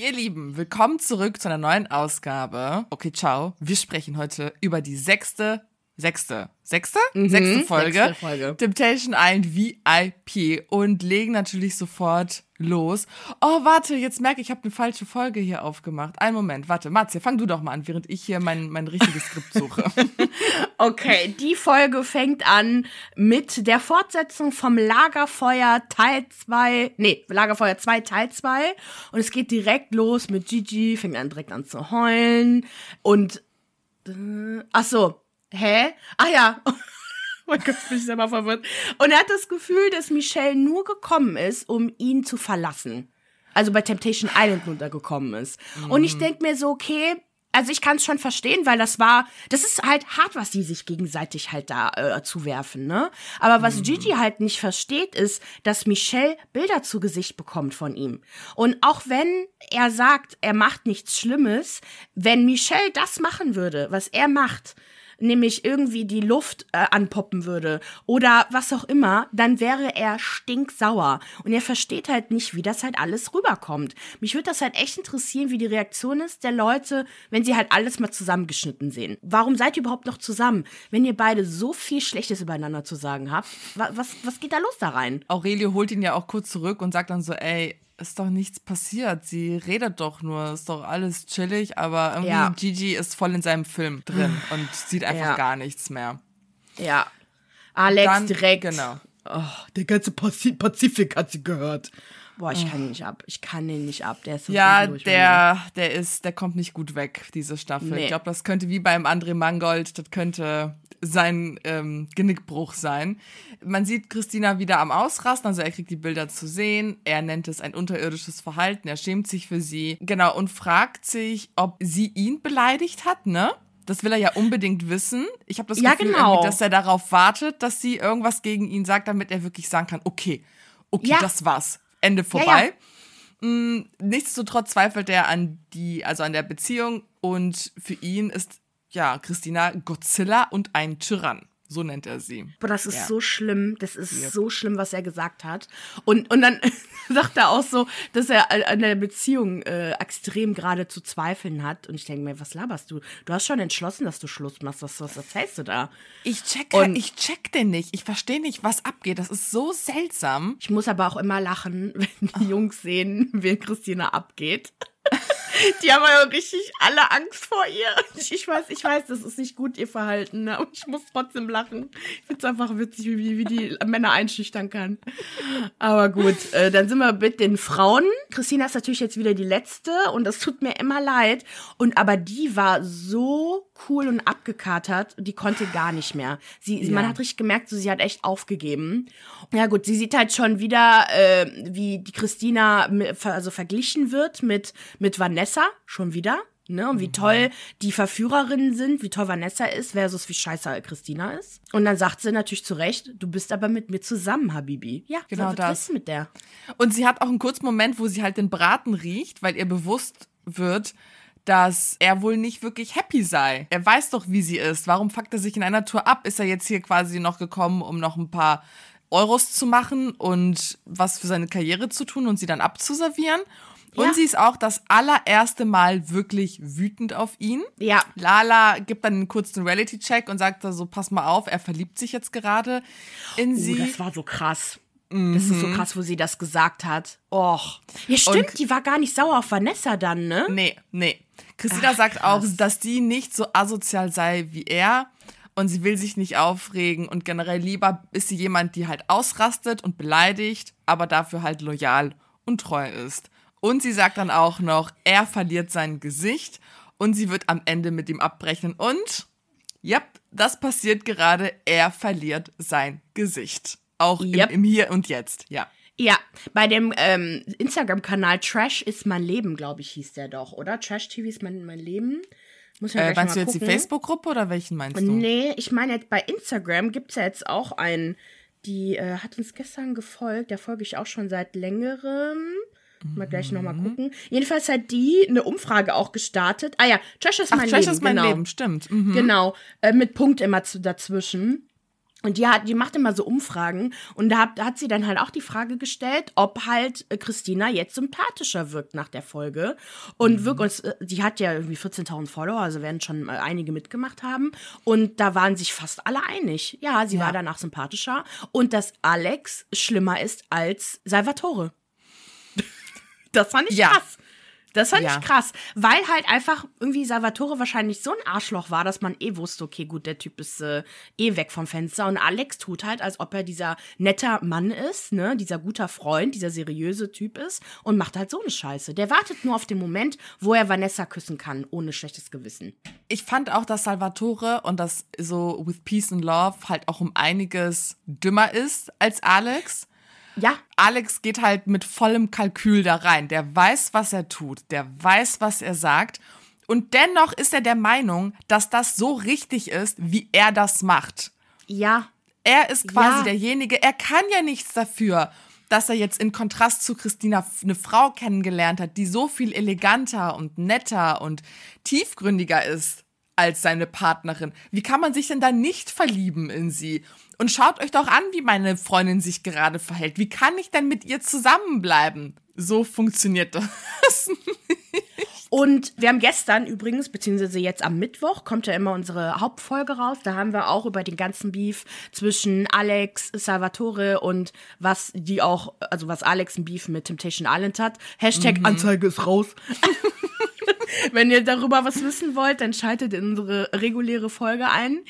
Ihr Lieben, willkommen zurück zu einer neuen Ausgabe. Okay, ciao. Wir sprechen heute über die sechste, sechste, sechste? Mhm, sechste Folge. sechste Folge. Temptation Island VIP und legen natürlich sofort los. Oh, warte, jetzt merke ich, ich habe eine falsche Folge hier aufgemacht. Einen Moment, warte. Matze, fang du doch mal an, während ich hier mein, mein richtiges Skript suche. Okay, die Folge fängt an mit der Fortsetzung vom Lagerfeuer Teil 2. Nee, Lagerfeuer 2 Teil 2. Und es geht direkt los mit Gigi, fängt an direkt an zu heulen. Und. Äh, ach so. Hä? Ach ja. Oh mein Gott, bin ich selber verwirrt. Und er hat das Gefühl, dass Michelle nur gekommen ist, um ihn zu verlassen. Also bei Temptation Island runtergekommen ist. Und ich denk mir so, okay, also ich kann es schon verstehen, weil das war, das ist halt hart, was die sich gegenseitig halt da äh, zuwerfen, ne? Aber was Gigi halt nicht versteht, ist, dass Michelle Bilder zu Gesicht bekommt von ihm. Und auch wenn er sagt, er macht nichts Schlimmes, wenn Michelle das machen würde, was er macht, nämlich irgendwie die Luft äh, anpoppen würde oder was auch immer, dann wäre er stinksauer. Und er versteht halt nicht, wie das halt alles rüberkommt. Mich würde das halt echt interessieren, wie die Reaktion ist der Leute, wenn sie halt alles mal zusammengeschnitten sehen. Warum seid ihr überhaupt noch zusammen, wenn ihr beide so viel Schlechtes übereinander zu sagen habt? Was, was, was geht da los da rein? Aurelio holt ihn ja auch kurz zurück und sagt dann so, ey, ist doch nichts passiert. Sie redet doch nur, ist doch alles chillig, aber irgendwie Ja. Gigi ist voll in seinem Film drin und sieht einfach Ja. gar nichts mehr. Ja. Alex Dann- direkt. genau. Oh, der ganze Pazi Pazifik hat sie gehört. Boah, ich kann ihn nicht ab. Ich kann ihn nicht ab. Der ist so Ja, der, der ist, der kommt nicht gut weg, diese Staffel. Nee. Ich glaube, das könnte wie beim André Mangold, das könnte sein ähm, Genickbruch sein. Man sieht Christina wieder am Ausrasten, also er kriegt die Bilder zu sehen. Er nennt es ein unterirdisches Verhalten, er schämt sich für sie. Genau, und fragt sich, ob sie ihn beleidigt hat, ne? Das will er ja unbedingt wissen. Ich habe das Ja, Gefühl, genau. dass er darauf wartet, dass sie irgendwas gegen ihn sagt, damit er wirklich sagen kann, okay, okay, Ja. das war's. Ende vorbei. Mm, Nichtsdestotrotz zweifelt er an die, also an der Beziehung und für ihn ist ja Christina Godzilla und ein Tyrann. So nennt er sie. Boah, das ist Ja. so schlimm. Das ist so schlimm, was er gesagt hat. Und, und dann sagt er auch so, dass er an- der Beziehung äh, extrem gerade zu zweifeln hat. Und ich denke mir, was laberst du? Du hast schon entschlossen, dass du Schluss machst. Was, was erzählst du da? Ich check, Und- ich check den nicht. Ich verstehe nicht, was abgeht. Das ist so seltsam. Ich muss aber auch immer lachen, wenn die Jungs sehen, wie Christina abgeht. Die haben ja richtig alle Angst vor ihr. Ich weiß, ich weiß, das ist nicht gut, ihr Verhalten, ne? aber ich muss trotzdem lachen. Ich finde es einfach witzig, wie, wie die Männer einschüchtern kann. Aber gut, äh, dann sind wir mit den Frauen. Christina ist natürlich jetzt wieder die Letzte und das tut mir immer leid. Und aber die war so cool und abgekatert, die konnte gar nicht mehr. Sie, Ja. Man hat richtig gemerkt, so, sie hat echt aufgegeben. Ja gut, sie sieht halt schon wieder, äh, wie die Christina also verglichen wird mit, mit Vanessa, schon wieder. Ne, und wie toll die Verführerinnen sind, wie toll Vanessa ist, versus wie scheiße Christina ist. Und dann sagt sie natürlich zu Recht, du bist aber mit mir zusammen, Habibi. Ja, Genau das. du mit der? Und sie hat auch einen kurzen Moment, wo sie halt den Braten riecht, weil ihr bewusst wird, dass er wohl nicht wirklich happy sei. Er weiß doch, wie sie ist. Warum fuckt er sich in einer Tour ab? Ist er jetzt hier quasi noch gekommen, um noch ein paar Euros zu machen und was für seine Karriere zu tun und sie dann abzuservieren? Und Ja. sie ist auch das allererste Mal wirklich wütend auf ihn. Ja. Lala gibt dann einen kurzen Reality-Check und sagt da so, pass mal auf, er verliebt sich jetzt gerade in Oh, sie. das war so krass. Das ist so krass, wo sie das gesagt hat. Och. Ja, stimmt, Mhm. Und- die war gar nicht sauer auf Vanessa dann, ne? Nee, nee. Christina Ach, sagt auch, krass. dass die nicht so asozial sei wie er und sie will sich nicht aufregen und generell lieber ist sie jemand, die halt ausrastet und beleidigt, aber dafür halt loyal und treu ist. Und sie sagt dann auch noch, er verliert sein Gesicht und sie wird am Ende mit ihm abbrechen und, ja, das passiert gerade, er verliert sein Gesicht. Auch Yep. im, im Hier und Jetzt, ja. Ja, bei dem ähm, Instagram-Kanal Trash ist mein Leben, glaube ich, hieß der doch, oder? Trash TV ist mein, mein Leben. Muss ja Äh, meinst du jetzt die gucken. Facebook-Gruppe oder welchen meinst du? Nee, ich meine jetzt bei Instagram gibt's ja jetzt auch einen, die äh, hat uns gestern gefolgt, der folge ich auch schon seit längerem. Mal gleich nochmal gucken. Jedenfalls hat die eine Umfrage auch gestartet. Ah ja, Trash ist Ach, mein Trash Leben. ist mein genau. Leben, stimmt. Mhm. Genau, äh, mit Punkt immer zu, dazwischen. Und die hat, die macht immer so Umfragen und da hat, hat sie dann halt auch die Frage gestellt, ob halt äh, Christina jetzt sympathischer wirkt nach der Folge. Und mhm. wirklich, äh, die hat ja irgendwie 14.000 Follower, also werden schon einige mitgemacht haben. Und da waren sich fast alle einig. Ja, sie ja. war danach sympathischer und dass Alex schlimmer ist als Salvatore. das fand ich ja. krass. Das fand ja. ich krass, weil halt einfach irgendwie Salvatore wahrscheinlich so ein Arschloch war, dass man eh wusste, okay, gut, der Typ ist äh, eh weg vom Fenster und Alex tut halt, als ob er dieser netter Mann ist, ne, dieser guter Freund, dieser seriöse Typ ist und macht halt so eine Scheiße. Der wartet nur auf den Moment, wo er Vanessa küssen kann, ohne schlechtes Gewissen. Ich fand auch, dass Salvatore und das so with Peace and Love halt auch um einiges dümmer ist als Alex. Ja. Alex geht halt mit vollem Kalkül da rein. Der weiß, was er tut. Der weiß, was er sagt. Und dennoch ist er der Meinung, dass das so richtig ist, wie er das macht. Ja. Er ist quasi ja. derjenige, er kann ja nichts dafür, dass er jetzt in Kontrast zu Christina eine Frau kennengelernt hat, die so viel eleganter und netter und tiefgründiger ist als seine Partnerin. Wie kann man sich denn da nicht verlieben in sie? Und schaut euch doch an, wie meine Freundin sich gerade verhält. Wie kann ich denn mit ihr zusammenbleiben? So funktioniert das nicht. Und wir haben gestern übrigens, beziehungsweise jetzt am Mittwoch, kommt ja immer unsere Hauptfolge raus. Da haben wir auch über den ganzen Beef zwischen Alex, Salvatore und was die auch, also was Alex ein Beef mit Temptation Island hat. Hashtag mhm. Anzeige ist raus. Wenn ihr darüber was wissen wollt, dann schaltet in unsere reguläre Folge ein.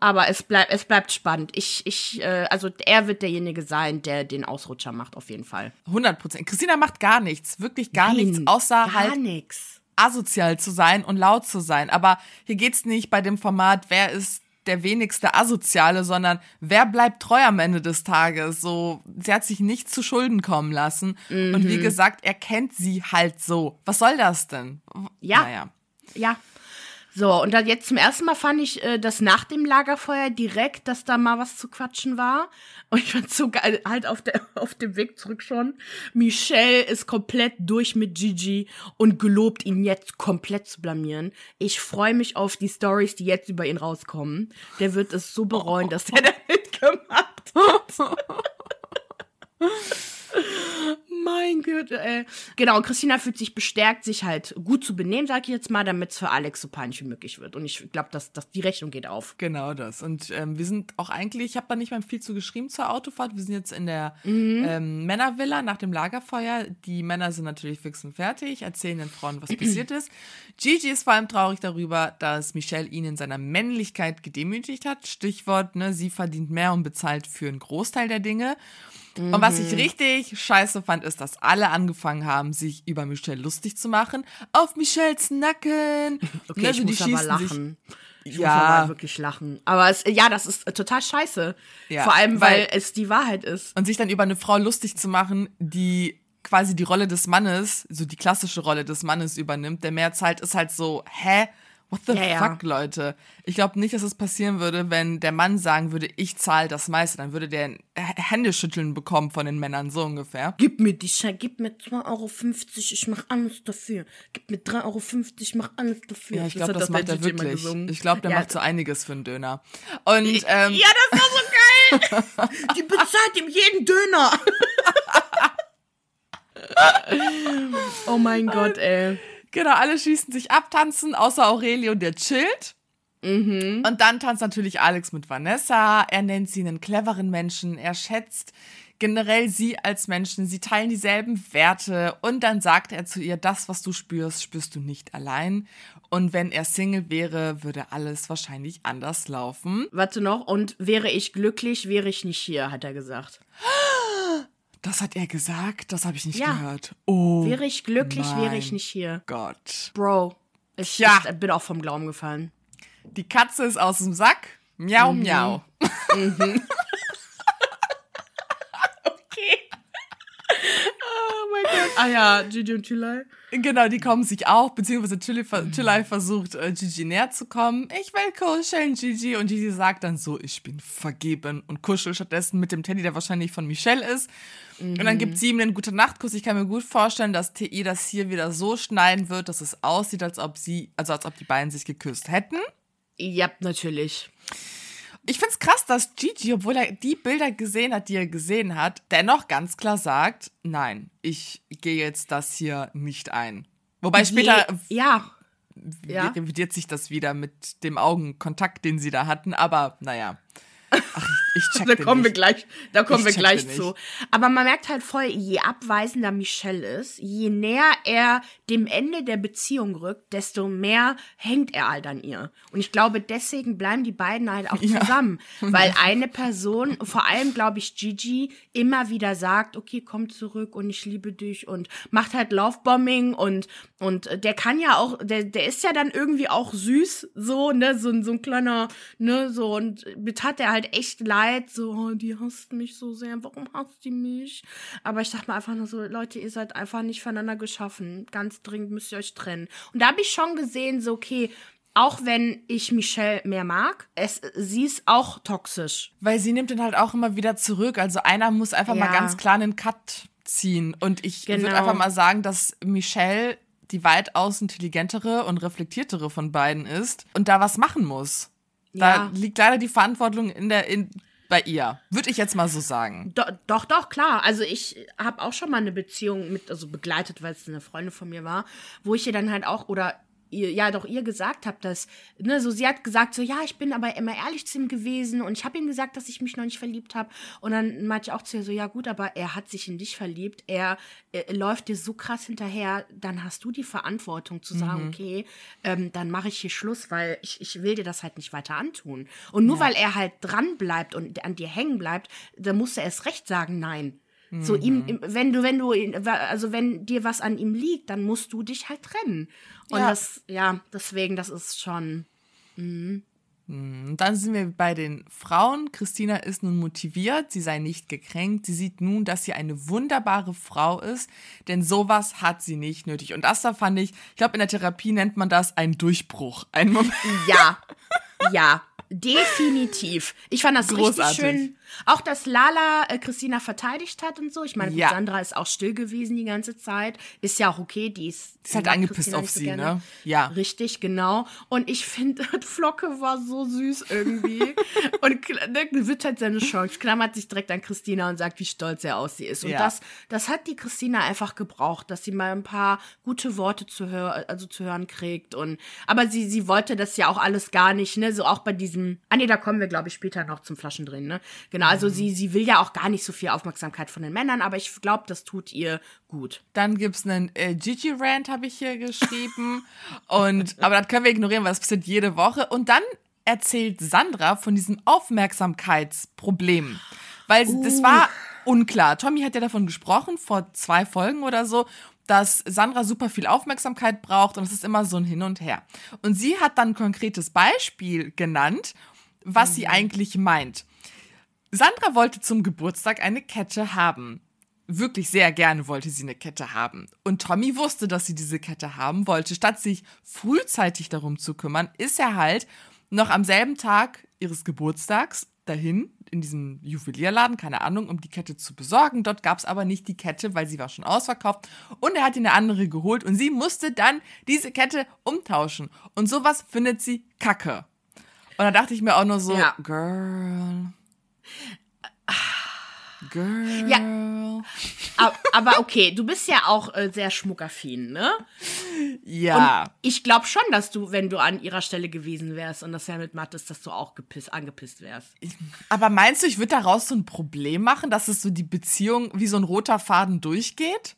Aber es bleibt, es bleibt spannend. Ich, ich, äh, also er wird derjenige sein, der den Ausrutscher macht, auf jeden Fall. 100 Prozent. Christina macht gar nichts, wirklich gar Nein, nichts, außer gar halt nix. asozial zu sein und laut zu sein. Aber hier geht's nicht bei dem Format, wer ist der wenigste Asoziale, sondern wer bleibt treu am Ende des Tages? So, sie hat sich nicht zu Schulden kommen lassen. Mhm. Und wie mhm. gesagt, er kennt sie halt so. Was soll das denn? Ja. Naja. Ja. So, und dann jetzt zum ersten Mal fand ich, äh, dass nach dem Lagerfeuer direkt, dass da mal was zu quatschen war. Und ich fand so geil, halt auf, der, auf dem Weg zurück schon. Michelle ist komplett durch mit Gigi und gelobt, ihn jetzt komplett zu blamieren. Ich freue mich auf die Stories, die jetzt über ihn rauskommen. Der wird es so bereuen, dass er da mitgemacht hat. Gott, ey. Genau, Christina fühlt sich bestärkt, sich halt gut zu benehmen, sag ich jetzt mal, damit es für Alex so peinlich wie möglich wird. Und ich glaube, dass, dass die Rechnung geht auf. Genau das. Und ähm, wir sind auch eigentlich, ich habe da nicht mehr viel zu geschrieben zur Autofahrt. Wir sind jetzt in der mhm. ähm, Männervilla nach dem Lagerfeuer. Die Männer sind natürlich fix und fertig, erzählen den Frauen, was passiert ist. Gigi ist vor allem traurig darüber, dass Michelle ihn in seiner Männlichkeit gedemütigt hat. Stichwort, ne, sie verdient mehr und bezahlt für einen Großteil der Dinge. Mhm. Und was ich mhm. richtig scheiße fand, ist, dass alle angefangen haben, sich über Michelle lustig zu machen. Auf Michelles Nacken. Okay, ne, ich muss aber lachen. Ich ja. muss aber wirklich lachen. Aber es, ja, das ist total scheiße. Ja, Vor allem, weil, weil es die Wahrheit ist. Und sich dann über eine Frau lustig zu machen, die quasi die Rolle des Mannes, so die klassische Rolle des Mannes übernimmt, der mehr zahlt, ist halt so, hä? What the ja, fuck, ja. Leute? Ich glaube nicht, dass es passieren würde, wenn der Mann sagen würde, ich zahle das meiste. Dann würde der Händeschütteln bekommen von den Männern, so ungefähr. Gib mir die Schei, gib mir 2,50 Euro, ich mach alles dafür. Gib mir 3,50 Euro, ich mach alles dafür. Ja, ich glaube, das, das macht er wirklich. Ich glaube, der ja. macht so einiges für einen Döner. Und, ähm, ja, das war so geil! die bezahlt ihm jeden Döner. oh mein Gott, ey. Genau, alle schießen sich ab, tanzen, außer Aurelio, der chillt. Mhm. Und dann tanzt natürlich Alex mit Vanessa. Er nennt sie einen cleveren Menschen. Er schätzt generell sie als Menschen. Sie teilen dieselben Werte. Und dann sagt er zu ihr, das, was du spürst, spürst du nicht allein. Und wenn er Single wäre, würde alles wahrscheinlich anders laufen. Warte noch. Und wäre ich glücklich, wäre ich nicht hier, hat er gesagt. Das hat er gesagt? Das habe ich nicht ja. gehört. Oh. Wäre ich glücklich, wäre ich nicht hier. Gott. Bro, ich, ja. ich bin auch vom Glauben gefallen. Die Katze ist aus dem Sack. Miau, mhm. miau. Mhm. Ah ja, Gigi und Chilai. Genau, die kommen sich auch, beziehungsweise Chilai versucht, äh, Gigi näher zu kommen. Ich will kuscheln, Gigi. Und Gigi sagt dann so, ich bin vergeben und kuschelt stattdessen mit dem Teddy, der wahrscheinlich von Michelle ist. Mhm. Und dann gibt sie ihm einen guten Nachtkuss. Ich kann mir gut vorstellen, dass TI das hier wieder so schneiden wird, dass es aussieht, als ob sie, also als ob die beiden sich geküsst hätten. Ja, natürlich. Ich find's krass, dass Gigi, obwohl er die Bilder gesehen hat, die er gesehen hat, dennoch ganz klar sagt, nein, ich gehe jetzt das hier nicht ein. Wobei später Je, ja. ja. revidiert sich das wieder mit dem Augenkontakt, den sie da hatten, aber naja. Ach, ich, check Da kommen nicht. wir gleich, da kommen ich wir gleich zu. Aber man merkt halt voll, je abweisender Michelle ist, je näher er dem Ende der Beziehung rückt, desto mehr hängt er halt an ihr. Und ich glaube, deswegen bleiben die beiden halt auch ja. zusammen. Weil eine Person, vor allem glaube ich Gigi, immer wieder sagt, okay, komm zurück und ich liebe dich und macht halt Lovebombing und, und der kann ja auch, der, der ist ja dann irgendwie auch süß, so, ne, so, so ein kleiner, ne, so, und mit hat er halt halt echt leid, so, oh, die hasst mich so sehr, warum hasst die mich? Aber ich dachte mir einfach nur so, Leute, ihr seid einfach nicht voneinander geschaffen. Ganz dringend müsst ihr euch trennen. Und da habe ich schon gesehen, so, okay, auch wenn ich Michelle mehr mag, es, sie ist auch toxisch. Weil sie nimmt ihn halt auch immer wieder zurück. Also einer muss einfach ja. mal ganz klar einen Cut ziehen. Und ich genau. würde einfach mal sagen, dass Michelle die weitaus intelligentere und reflektiertere von beiden ist und da was machen muss. Da ja. liegt leider die Verantwortung in der, in, bei ihr. Würde ich jetzt mal so sagen. Do, doch, doch, klar. Also ich habe auch schon mal eine Beziehung mit, also begleitet, weil es eine Freundin von mir war, wo ich ihr dann halt auch, oder ihr, ja doch ihr gesagt habt, dass, ne, so sie hat gesagt, so ja, ich bin aber immer ehrlich zu ihm gewesen und ich habe ihm gesagt, dass ich mich noch nicht verliebt habe. Und dann meinte ich auch zu ihr so, ja gut, aber er hat sich in dich verliebt, er, er läuft dir so krass hinterher, dann hast du die Verantwortung zu sagen, mhm. okay, ähm, dann mache ich hier Schluss, weil ich, ich will dir das halt nicht weiter antun. Und nur ja. weil er halt dran bleibt und an dir hängen bleibt, dann muss er erst recht sagen, nein. So ihm, mhm. wenn du, wenn du, also wenn dir was an ihm liegt, dann musst du dich halt trennen. Und ja. das, ja, deswegen, das ist schon. Mh. Mhm, dann sind wir bei den Frauen. Christina ist nun motiviert, sie sei nicht gekränkt. Sie sieht nun, dass sie eine wunderbare Frau ist, denn sowas hat sie nicht nötig. Und das da fand ich, ich glaube, in der Therapie nennt man das einen Durchbruch. Ein Moment. Ja, ja, definitiv. Ich fand das Großartig. richtig schön auch, dass Lala äh, Christina verteidigt hat und so. Ich meine, ja. Sandra ist auch still gewesen die ganze Zeit. Ist ja auch okay, die ist. Ist halt angepisst auf sie, gerne. ne? Ja. Richtig, genau. Und ich finde, Flocke war so süß irgendwie. und ne, wird halt seine Chance, klammert sich direkt an Christina und sagt, wie stolz er auf sie ist. Und ja. das, das hat die Christina einfach gebraucht, dass sie mal ein paar gute Worte zu, hör also zu hören kriegt. Und, aber sie, sie wollte das ja auch alles gar nicht, ne? So auch bei diesem. Ah, nee, da kommen wir, glaube ich, später noch zum Flaschendrehen, ne? Genau, also mhm. sie, sie will ja auch gar nicht so viel Aufmerksamkeit von den Männern, aber ich glaube, das tut ihr gut. Dann gibt es einen äh, Gigi-Rant, habe ich hier geschrieben. und, aber das können wir ignorieren, weil das passiert jede Woche. Und dann erzählt Sandra von diesem Aufmerksamkeitsproblem. Weil uh. das war unklar. Tommy hat ja davon gesprochen, vor zwei Folgen oder so, dass Sandra super viel Aufmerksamkeit braucht und es ist immer so ein Hin und Her. Und sie hat dann ein konkretes Beispiel genannt, was mhm. sie eigentlich meint. Sandra wollte zum Geburtstag eine Kette haben. Wirklich sehr gerne wollte sie eine Kette haben. Und Tommy wusste, dass sie diese Kette haben wollte. Statt sich frühzeitig darum zu kümmern, ist er halt noch am selben Tag ihres Geburtstags dahin, in diesem Juwelierladen, keine Ahnung, um die Kette zu besorgen. Dort gab es aber nicht die Kette, weil sie war schon ausverkauft. Und er hat ihr eine andere geholt und sie musste dann diese Kette umtauschen. Und sowas findet sie kacke. Und da dachte ich mir auch nur so, ja. Girl. Girl. Ja. Aber okay, du bist ja auch äh, sehr schmuckaffin, ne? Ja. Und ich glaube schon, dass du, wenn du an ihrer Stelle gewesen wärst und das ja mit mattest, dass du auch gepiss, angepisst wärst. Ich, aber meinst du, ich würde daraus so ein Problem machen, dass es so die Beziehung wie so ein roter Faden durchgeht?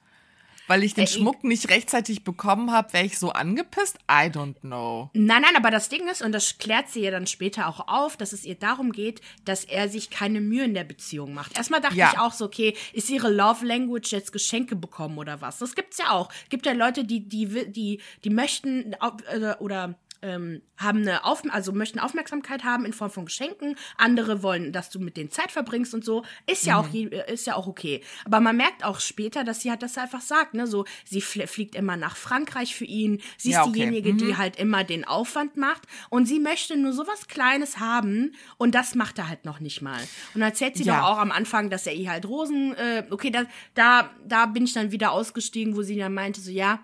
Weil ich den äh, Schmuck nicht rechtzeitig bekommen habe, wäre ich so angepisst? I don't know. Nein, nein, aber das Ding ist, und das klärt sie ja dann später auch auf, dass es ihr darum geht, dass er sich keine Mühe in der Beziehung macht. Erstmal dachte ja. ich auch so, okay, ist ihre Love Language jetzt Geschenke bekommen oder was? Das gibt's ja auch. Gibt ja Leute, die, die, die, die möchten äh, oder ähm, haben eine Auf also möchten Aufmerksamkeit haben in Form von Geschenken. Andere wollen, dass du mit denen Zeit verbringst und so. Ist ja mhm. auch ist ja auch okay. Aber man merkt auch später, dass sie halt das einfach sagt. Ne, so sie fliegt immer nach Frankreich für ihn. Sie ist ja, okay. diejenige, mhm. die halt immer den Aufwand macht und sie möchte nur so was Kleines haben und das macht er halt noch nicht mal. Und erzählt sie ja. doch auch am Anfang, dass er ihr halt Rosen. Äh, okay, da da da bin ich dann wieder ausgestiegen, wo sie dann meinte so ja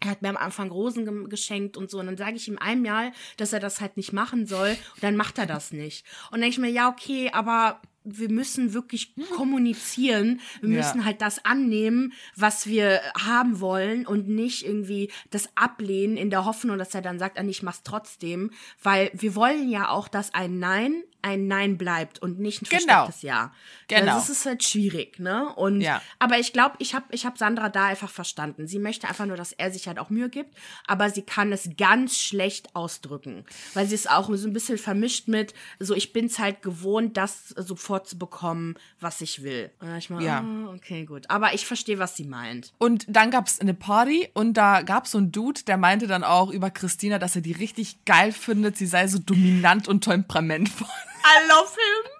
er hat mir am Anfang Rosen ge geschenkt und so. Und dann sage ich ihm einmal, dass er das halt nicht machen soll. Und dann macht er das nicht. Und dann denke ich mir, ja, okay, aber wir müssen wirklich kommunizieren. Wir Ja. müssen halt das annehmen, was wir haben wollen und nicht irgendwie das ablehnen in der Hoffnung, dass er dann sagt, ah, ich mach's trotzdem. Weil wir wollen ja auch, dass ein Nein ein Nein bleibt und nicht ein Genau. verstecktes Ja. Genau. Das ist halt schwierig, ne? Und Ja. aber ich glaube, ich habe ich hab Sandra da einfach verstanden. Sie möchte einfach nur, dass er sich halt auch Mühe gibt, aber sie kann es ganz schlecht ausdrücken, weil sie es auch so ein bisschen vermischt mit so ich bin's halt gewohnt, das sofort zu bekommen, was ich will. Und ich mal, Ja. ah, okay, gut, aber ich verstehe, was sie meint. Und dann gab es eine Party und da gab es so einen Dude, der meinte dann auch über Christina, dass er die richtig geil findet. Sie sei so dominant und temperamentvoll. I love him.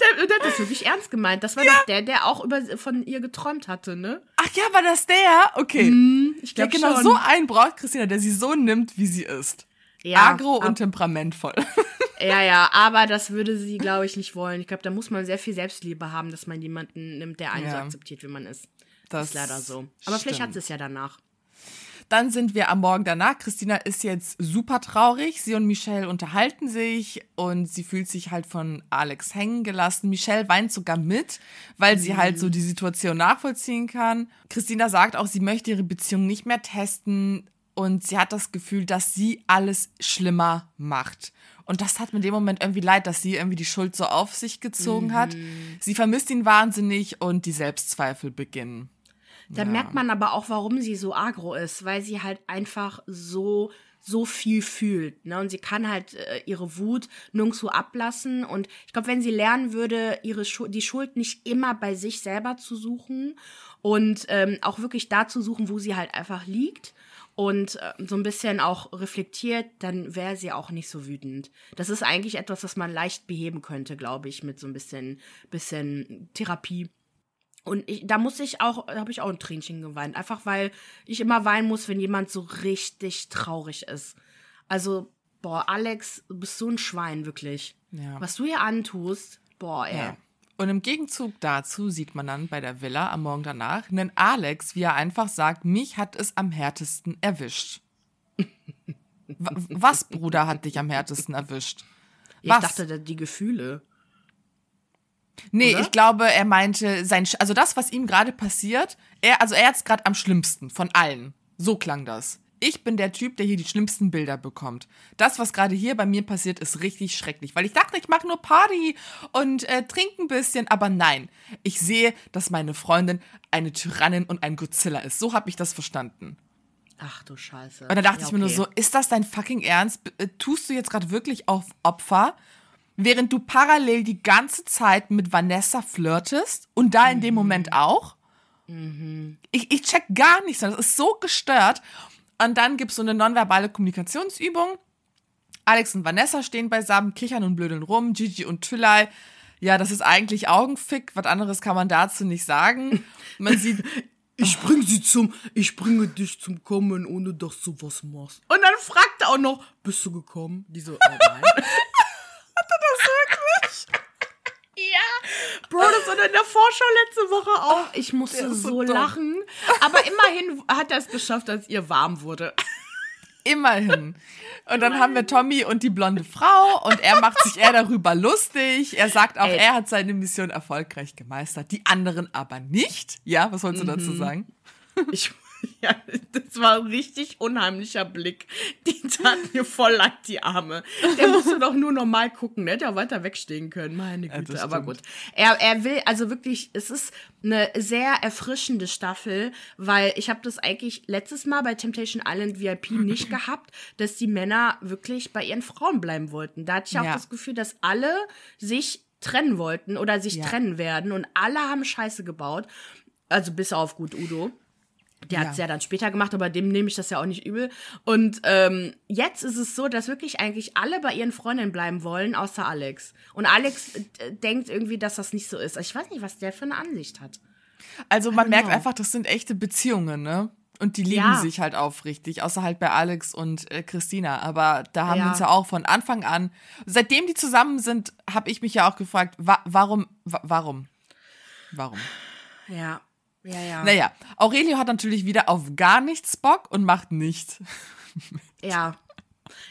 Der, der hat das wirklich ernst gemeint. Das war doch der, der auch über, von ihr geträumt hatte, ne? Ach ja, war das der? Okay. Ich der glaube genau schon. so einen braucht Christina, der sie so nimmt, wie sie ist. Ja, Agro und temperamentvoll. Ja, ja, aber das würde sie, glaube ich, nicht wollen. Ich glaube, da muss man sehr viel Selbstliebe haben, dass man jemanden nimmt, der einen so Ja. akzeptiert, wie man ist. Das ist leider so. Aber vielleicht hat stimmt. sie es ja danach. Dann sind wir am Morgen danach. Christina ist jetzt super traurig. Sie und Michelle unterhalten sich und sie fühlt sich halt von Alex hängen gelassen. Michelle weint sogar mit, weil sie halt so die Situation nachvollziehen kann. Christina sagt auch, sie möchte ihre Beziehung nicht mehr testen und sie hat das Gefühl, dass sie alles schlimmer macht. Und das hat mir in dem Moment irgendwie leid, dass sie irgendwie die Schuld so auf sich gezogen hat. Sie vermisst ihn wahnsinnig und die Selbstzweifel beginnen. Da merkt man aber auch, warum sie so agro ist, weil sie halt einfach so so viel fühlt, ne? Und sie kann halt äh, ihre Wut nirgendwo ablassen. Und ich glaube, wenn sie lernen würde, ihre Schu die Schuld nicht immer bei sich selber zu suchen und ähm, auch wirklich da zu suchen, wo sie halt einfach liegt und äh, so ein bisschen auch reflektiert, dann wäre sie auch nicht so wütend. Das ist eigentlich etwas, was man leicht beheben könnte, glaube ich, mit so ein bisschen, bisschen Therapie. Und ich, da muss ich auch, habe ich auch ein Tränchen geweint. Einfach weil ich immer weinen muss, wenn jemand so richtig traurig ist. Also, boah, Alex, du bist so ein Schwein, wirklich. Ja. Was du hier antust, boah, ey. Ja. Und im Gegenzug dazu sieht man dann bei der Villa am Morgen danach einen Alex, wie er einfach sagt, mich hat es am härtesten erwischt. Was, Bruder, hat dich am härtesten erwischt? Ich Was? dachte, da- die Gefühle. Nee, Oder? ich glaube, er meinte sein, Sch- also das, was ihm gerade passiert, er, also er hat es gerade am schlimmsten von allen. So klang das. Ich bin der Typ, der hier die schlimmsten Bilder bekommt. Das, was gerade hier bei mir passiert, ist richtig schrecklich, weil ich dachte, ich mache nur Party und äh, trinke ein bisschen, aber nein. Ich sehe, dass meine Freundin eine Tyrannin und ein Godzilla ist. So habe ich das verstanden. Ach du Scheiße. Und dann dachte Ja, ich mir nur so, ist das dein fucking Ernst? Äh, Tust du jetzt gerade wirklich auf Opfer, während du parallel die ganze Zeit mit Vanessa flirtest und da in dem Moment auch? Ich, ich check gar nichts. Das ist so gestört. Und dann gibt es so eine nonverbale Kommunikationsübung. Alex und Vanessa stehen beisammen, kichern und blödeln rum. Gigi und Tülay, ja, das ist eigentlich Augenfick. Was anderes kann man dazu nicht sagen. Man sieht Ich bring sie zum, ich bringe dich zum Kommen, ohne dass du was machst. Und dann fragt er auch noch, bist du gekommen? Die so, oh nein. Hat er das wirklich? Ja. Bro, das war in der Vorschau letzte Woche auch. Ich musste so so lachen. Aber immerhin hat er es geschafft, als ihr warm wurde. Immerhin. Und dann haben wir Tommy und die blonde Frau und er macht sich eher darüber lustig. Er sagt auch, Ey. er hat seine Mission erfolgreich gemeistert, die anderen aber nicht. Ja, was sollst du dazu sagen? Ich, ja, das war ein richtig unheimlicher Blick. Die tat mir voll leid, die Arme. Der musste doch nur normal gucken, der hätte ja weiter wegstehen können. Meine Güte, das aber gut. Er, er will, also wirklich, es ist eine sehr erfrischende Staffel, weil ich habe das eigentlich letztes Mal bei Temptation Island VIP nicht gehabt, dass die Männer wirklich bei ihren Frauen bleiben wollten. Da hatte ich auch Ja. das Gefühl, dass alle sich trennen wollten oder sich Ja. trennen werden und alle haben Scheiße gebaut. Also bis auf gut Udo. Der Ja. hat es ja dann später gemacht, aber dem nehme ich das ja auch nicht übel. Und ähm, jetzt ist es so, dass wirklich eigentlich alle bei ihren Freundinnen bleiben wollen, außer Alex. Und Alex äh, denkt irgendwie, dass das nicht so ist. Also ich weiß nicht, was der für eine Ansicht hat. Also man merkt know. einfach, das sind echte Beziehungen, ne? Und die lieben Ja. sich halt aufrichtig, außer halt bei Alex und äh, Christina. Aber da haben Ja. wir uns ja auch von Anfang an, seitdem die zusammen sind, habe ich mich ja auch gefragt, wa warum, wa warum? Warum? Ja. Ja, ja. Naja, Aurelio hat natürlich wieder auf gar nichts Bock und macht nichts. Ja.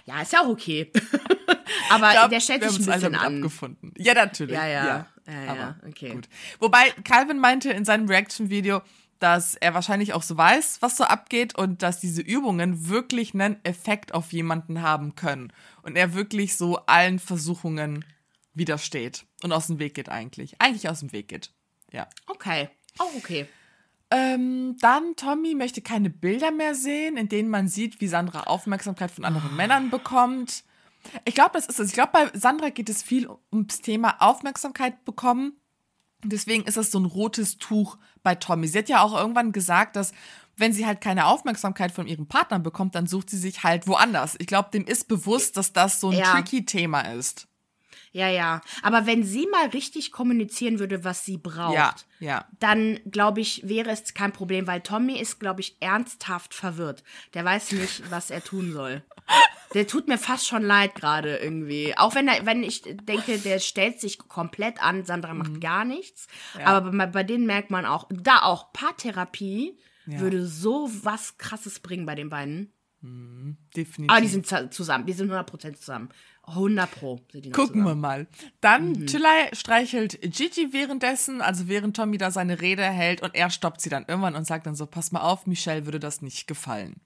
Ja, ist ja auch okay. Aber glaub, der stellt wir sich ein bisschen an. abgefunden. Ja, natürlich. Ja, ja. ja. Ja, ja, Aber okay. Gut. Wobei Calvin meinte in seinem Reaction-Video, dass er wahrscheinlich auch so weiß, was so abgeht und dass diese Übungen wirklich einen Effekt auf jemanden haben können. Und er wirklich so allen Versuchungen widersteht und aus dem Weg geht eigentlich. Eigentlich aus dem Weg geht. Ja. Okay. Auch okay. Ähm, dann, Tommy möchte keine Bilder mehr sehen, in denen man sieht, wie Sandra Aufmerksamkeit von anderen Männern bekommt. Ich glaube, das ist es. Ich glaube, bei Sandra geht es viel ums Thema Aufmerksamkeit bekommen. Deswegen ist es so ein rotes Tuch bei Tommy. Sie hat ja auch irgendwann gesagt, dass wenn sie halt keine Aufmerksamkeit von ihrem Partner bekommt, dann sucht sie sich halt woanders. Ich glaube, dem ist bewusst, dass das so ein Ja. tricky Thema ist. Ja, ja. Aber wenn sie mal richtig kommunizieren würde, was sie braucht, Ja, ja. dann glaube ich, wäre es kein Problem, weil Tommy ist, glaube ich, ernsthaft verwirrt. Der weiß nicht, was er tun soll. Der tut mir fast schon leid gerade irgendwie. Auch wenn er, wenn ich denke, der stellt sich komplett an, Sandra macht gar nichts. Aber bei, bei denen merkt man auch, da auch Paartherapie Ja. würde so was krasses bringen bei den beiden. Definitiv. Aber die sind zusammen, die sind 100% zusammen. 100 pro sind die noch Gucken zusammen. wir mal. Dann Mhm. Chilai streichelt Gigi währenddessen, also während Tommy da seine Rede hält und er stoppt sie dann irgendwann und sagt dann so, pass mal auf, Michelle würde das nicht gefallen.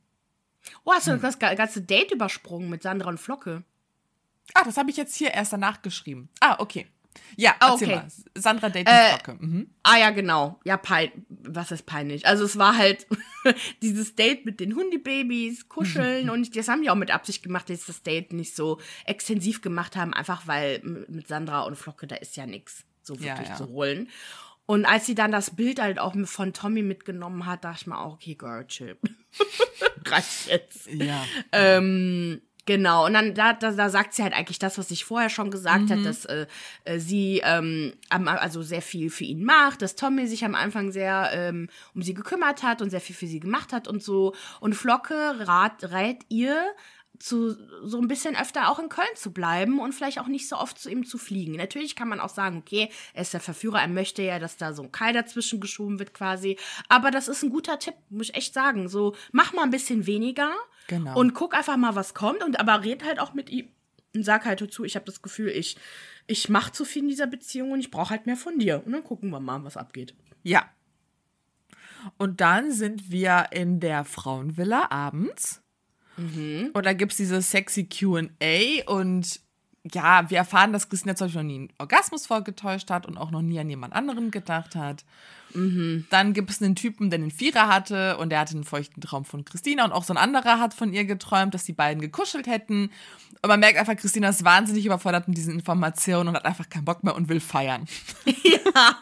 Oh, hast du das ga- ganze Date übersprungen mit Sandra und Flocke? Ah, das habe ich jetzt hier erst danach geschrieben. Ah, okay. Ja, Ah, erzähl okay. mal. Sandra datet Äh, Flocke. Mhm. Ah ja, genau. Ja, pein was ist peinlich? Also es war halt dieses Date mit den Hundibabys, kuscheln und das haben die auch mit Absicht gemacht, dass sie das Date nicht so extensiv gemacht haben, einfach weil mit Sandra und Flocke, da ist ja nichts so Ja, wirklich ja. zu holen. Und als sie dann das Bild halt auch von Tommy mitgenommen hat, dachte ich mir auch, okay, Girl, chill. Reicht jetzt. Ja. Ähm, genau, und dann da, da, da sagt sie halt eigentlich das, was ich vorher schon gesagt Mhm. hat, dass äh, äh, sie ähm, also sehr viel für ihn macht, dass Tommy sich am Anfang sehr ähm, um sie gekümmert hat und sehr viel für sie gemacht hat und so. Und Flocke rat, rät ihr, zu so ein bisschen öfter auch in Köln zu bleiben und vielleicht auch nicht so oft zu ihm zu fliegen. Natürlich kann man auch sagen, okay, er ist der Verführer, er möchte ja, dass da so ein Keil dazwischen geschoben wird quasi. Aber das ist ein guter Tipp, muss ich echt sagen. So, mach mal ein bisschen weniger Genau. und guck einfach mal, was kommt. Und aber red halt auch mit ihm und sag halt dazu, ich habe das Gefühl, ich, ich mache zu viel in dieser Beziehung und ich brauche halt mehr von dir. Und dann gucken wir mal, was abgeht. Ja. Und dann sind wir in der Frauenvilla abends. Mhm. Und da gibt es diese sexy QA und ja, wir erfahren, dass Christina zum Beispiel noch nie einen Orgasmus vorgetäuscht hat und auch noch nie an jemand anderen gedacht hat. Mhm. Dann gibt es einen Typen, der einen Vierer hatte und der hatte einen feuchten Traum von Christina und auch so ein anderer hat von ihr geträumt, dass die beiden gekuschelt hätten. Und man merkt einfach, Christina ist wahnsinnig überfordert mit diesen Informationen und hat einfach keinen Bock mehr und will feiern. ja,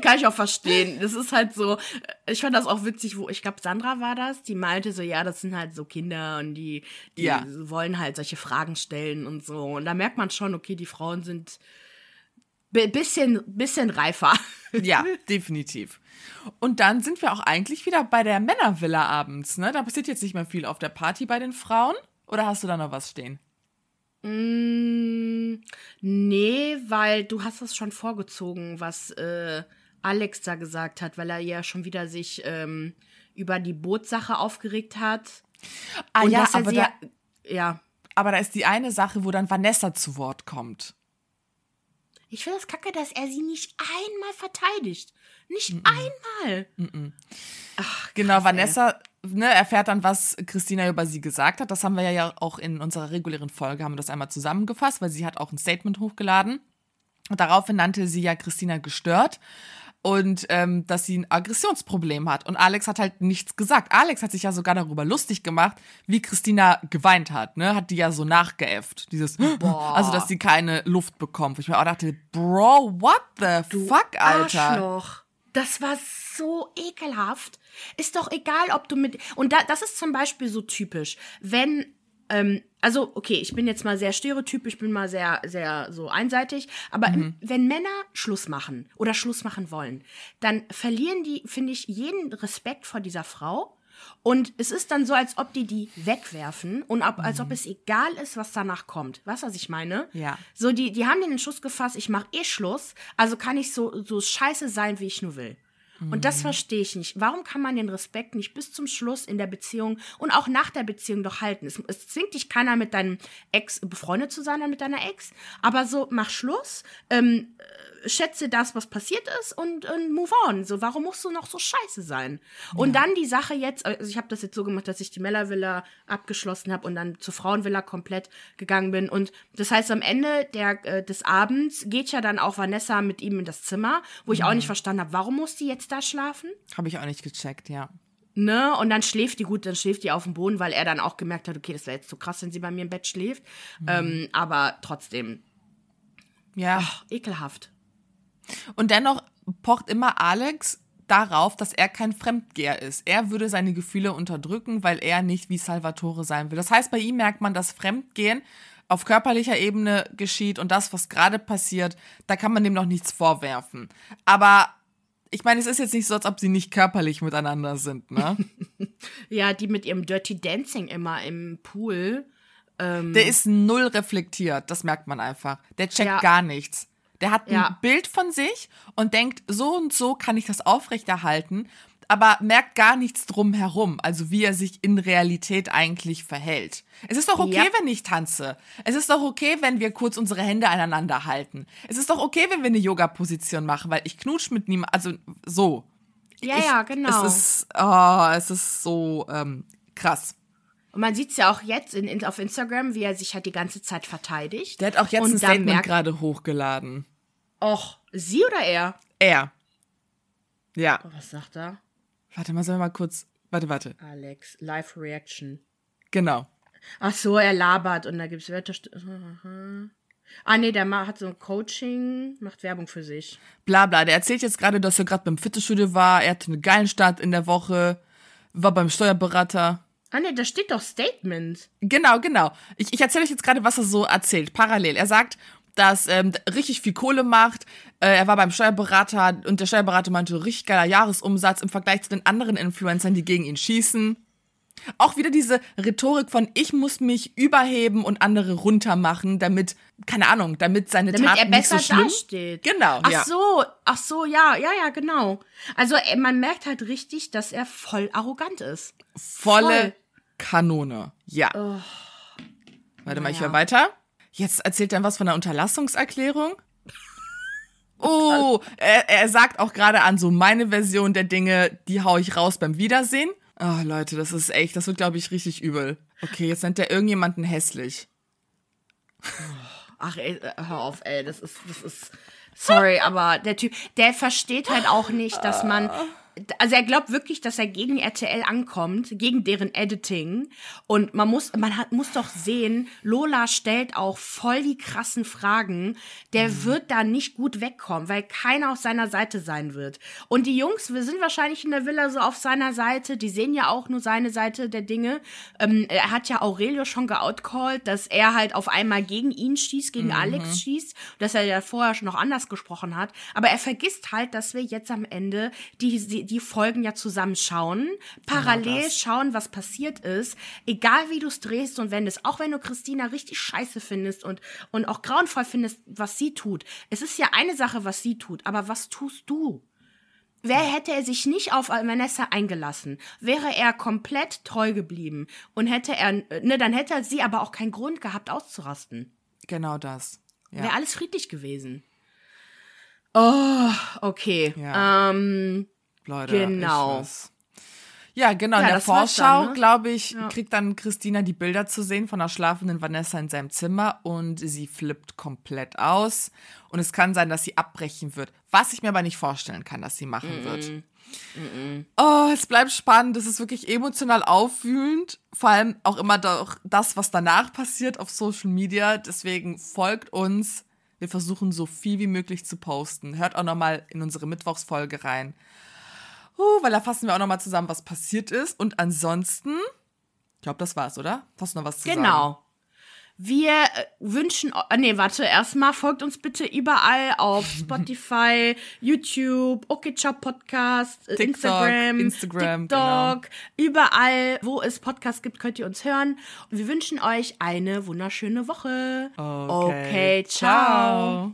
kann ich auch verstehen. Das ist halt so, ich fand das auch witzig, wo, ich glaube, Sandra war das, die meinte so, ja, das sind halt so Kinder und die, die Ja. wollen halt solche Fragen stellen und so. Und da merkt man schon, okay, die Frauen sind bi- bisschen, bisschen reifer. Ja, definitiv. Und dann sind wir auch eigentlich wieder bei der Männervilla abends, ne? Da passiert jetzt nicht mehr viel auf der Party bei den Frauen. Oder hast du da noch was stehen? Mm, nee, weil du hast das schon vorgezogen, was äh, Alex da gesagt hat, weil er ja schon wieder sich ähm, über die Bootssache aufgeregt hat. Ah Und ja, er aber da, ja, aber da ist die eine Sache, wo dann Vanessa zu Wort kommt. ich finde das kacke, dass er sie nicht einmal verteidigt. Nicht einmal. Ach, Genau, krass, ey. Ne, erfährt dann, was Christina über sie gesagt hat. Das haben wir ja auch in unserer regulären Folge, haben wir das einmal zusammengefasst, weil sie hat auch ein Statement hochgeladen. Und daraufhin nannte sie ja Christina gestört und ähm, dass sie ein Aggressionsproblem hat. Und Alex hat halt nichts gesagt. Alex hat sich ja sogar darüber lustig gemacht, wie Christina geweint hat. Ne? Hat die ja so nachgeäfft. Dieses, also dass sie keine Luft bekommt. Ich mir auch dachte, Bro, what the fuck, Alter? Arschloch. Das war so ekelhaft. Ist doch egal, ob du mit. Und da, das ist zum Beispiel so typisch. Wenn. Ähm, also, okay, ich bin jetzt mal sehr stereotypisch, ich bin mal sehr, sehr so einseitig. Aber im- wenn Männer Schluss machen oder Schluss machen wollen, dann verlieren die, finde ich, jeden Respekt vor dieser Frau. Und es ist dann so, als ob die die wegwerfen und ob, als ob es egal ist, was danach kommt. Weißt du, was ich meine? Ja. So, die, die haben den Entschluss gefasst, ich mache eh Schluss, also kann ich so, so scheiße sein, wie ich nur will. Und das verstehe ich nicht. Warum kann man den Respekt nicht bis zum Schluss in der Beziehung und auch nach der Beziehung doch halten? Es, es zwingt dich keiner mit deinem Ex befreundet zu sein, dann mit deiner Ex. Aber so, mach Schluss, ähm, äh, schätze das, was passiert ist und, und move on. So, warum musst du noch so scheiße sein? Und dann die Sache jetzt, also ich habe das jetzt so gemacht, dass ich die Mella Villa abgeschlossen habe und dann zur Frauenvilla komplett gegangen bin. Und das heißt, am Ende der, äh, des Abends geht ja dann auch Vanessa mit ihm in das Zimmer, wo ich auch nicht verstanden habe, warum muss die jetzt da schlafen? Habe ich auch nicht gecheckt, ja. Ne? Und dann schläft die gut, dann schläft die auf dem Boden, weil er dann auch gemerkt hat, okay, das wäre jetzt zu krass, wenn sie bei mir im Bett schläft. Ähm, aber trotzdem, Ja. ach, ekelhaft. Und dennoch pocht immer Alex darauf, dass er kein Fremdgeher ist. Er würde seine Gefühle unterdrücken, weil er nicht wie Salvatore sein will. Das heißt, bei ihm merkt man, dass Fremdgehen auf körperlicher Ebene geschieht und das, was gerade passiert, da kann man dem noch nichts vorwerfen. Aber ich meine, es ist jetzt nicht so, als ob sie nicht körperlich miteinander sind, ne? Ja, die mit ihrem Dirty Dancing immer im Pool. Ähm, Der ist null reflektiert, das merkt man einfach. Der checkt Ja. gar nichts. Der hat ein Ja. Bild von sich und denkt, so und so kann ich das aufrechterhalten, aber merkt gar nichts drumherum, also wie er sich in Realität eigentlich verhält. Es ist doch okay, Ja. wenn ich tanze. Es ist doch okay, wenn wir kurz unsere Hände aneinander halten. Es ist doch okay, wenn wir eine Yoga-Position machen, weil ich knutsch mit niemandem, also so. ja, ich, ja, genau. Es ist, oh, es ist so ähm, krass. Und man sieht es ja auch jetzt in, in, auf Instagram, wie er sich halt die ganze Zeit verteidigt. Der hat auch jetzt Und ein Statement gerade hochgeladen. Och, sie oder er? Er. Ja. Oh, was sagt er? Warte mal, sollen wir mal kurz. Warte, warte. Alex, Live Reaction. Genau. Ach so, er labert und da gibt's Wörter. Ah, nee, der hat so ein Coaching, macht Werbung für sich. Bla bla. Der erzählt jetzt gerade, dass er gerade beim Fitnessstudio war. Er hatte einen geilen Start in der Woche. War beim Steuerberater. Ah, nee, da steht doch Statement. Genau, genau. Ich, ich erzähle euch jetzt gerade, was er so erzählt. Parallel. Er sagt, dass ähm, richtig viel Kohle macht. Äh, er war beim Steuerberater und der Steuerberater meinte, richtig geiler Jahresumsatz im Vergleich zu den anderen Influencern, die gegen ihn schießen. Auch wieder diese Rhetorik von ich muss mich überheben und andere runtermachen, damit, keine Ahnung, damit seine Damit Taten er besser nicht so schlimm. dasteht. Genau, Ach ja. so, ach so, ja, ja, ja, genau. Also äh, man merkt halt richtig, dass er voll arrogant ist. Volle Voll. Kanone. Ja. Warte mal, ich naja. höre weiter. Jetzt erzählt er was von der Unterlassungserklärung. Oh, er, er sagt auch gerade an, so meine Version der Dinge, die hau ich raus beim Wiedersehen. Oh, Leute, das ist echt, das wird, glaube ich, richtig übel. Okay, jetzt nennt er irgendjemanden hässlich. Ach, ey, äh, hör auf, ey, das ist, das ist, sorry, aber der Typ, der versteht halt auch nicht, dass man, also er glaubt wirklich, dass er gegen RTL ankommt, gegen deren Editing und man muss, man hat, muss doch sehen, Lola stellt auch voll die krassen Fragen, der wird da nicht gut wegkommen, weil keiner auf seiner Seite sein wird. Und die Jungs, wir sind wahrscheinlich in der Villa so auf seiner Seite, die sehen ja auch nur seine Seite der Dinge. Ähm, er hat ja Aurelio schon geoutcallt, dass er halt auf einmal gegen ihn schießt, gegen Alex schießt, dass er ja vorher schon noch anders gesprochen hat. Aber er vergisst halt, dass wir jetzt am Ende die, die, die Folgen ja zusammen schauen, parallel das. schauen, was passiert ist, egal wie du es drehst und wendest, auch wenn du Christina richtig scheiße findest und, und auch grauenvoll findest, was sie tut. Es ist ja eine Sache, was sie tut, aber was tust du? Wer hätte er sich nicht auf Vanessa eingelassen, wäre er komplett treu geblieben und hätte er, ne, dann hätte sie aber auch keinen Grund gehabt auszurasten. Genau das. Ja. Wäre alles friedlich gewesen. Oh, okay. Ja. Ähm, Leute, Genau. Ja, genau. Ja, in der Vorschau, ne? glaube ich, kriegt dann Christina die Bilder zu sehen von der schlafenden Vanessa in seinem Zimmer und sie flippt komplett aus. Und es kann sein, dass sie abbrechen wird. Was ich mir aber nicht vorstellen kann, dass sie machen wird. Oh, es bleibt spannend. Es ist wirklich emotional aufwühlend. Vor allem auch immer doch das, was danach passiert auf Social Media. Deswegen folgt uns. Wir versuchen so viel wie möglich zu posten. Hört auch nochmal in unsere Mittwochsfolge rein. Uh, weil da fassen wir auch nochmal zusammen, was passiert ist. Und ansonsten, ich glaube, das war's, oder? Hast du noch was zu sagen? genau. Wir äh, wünschen, äh, nee, warte, erstmal folgt uns bitte überall auf Spotify, YouTube, Okay Ciao Podcast, äh, TikTok, Instagram, Instagram, genau. TikTok, überall, wo es Podcasts gibt, könnt ihr uns hören. Und wir wünschen euch eine wunderschöne Woche. Okay, okay ciao. ciao.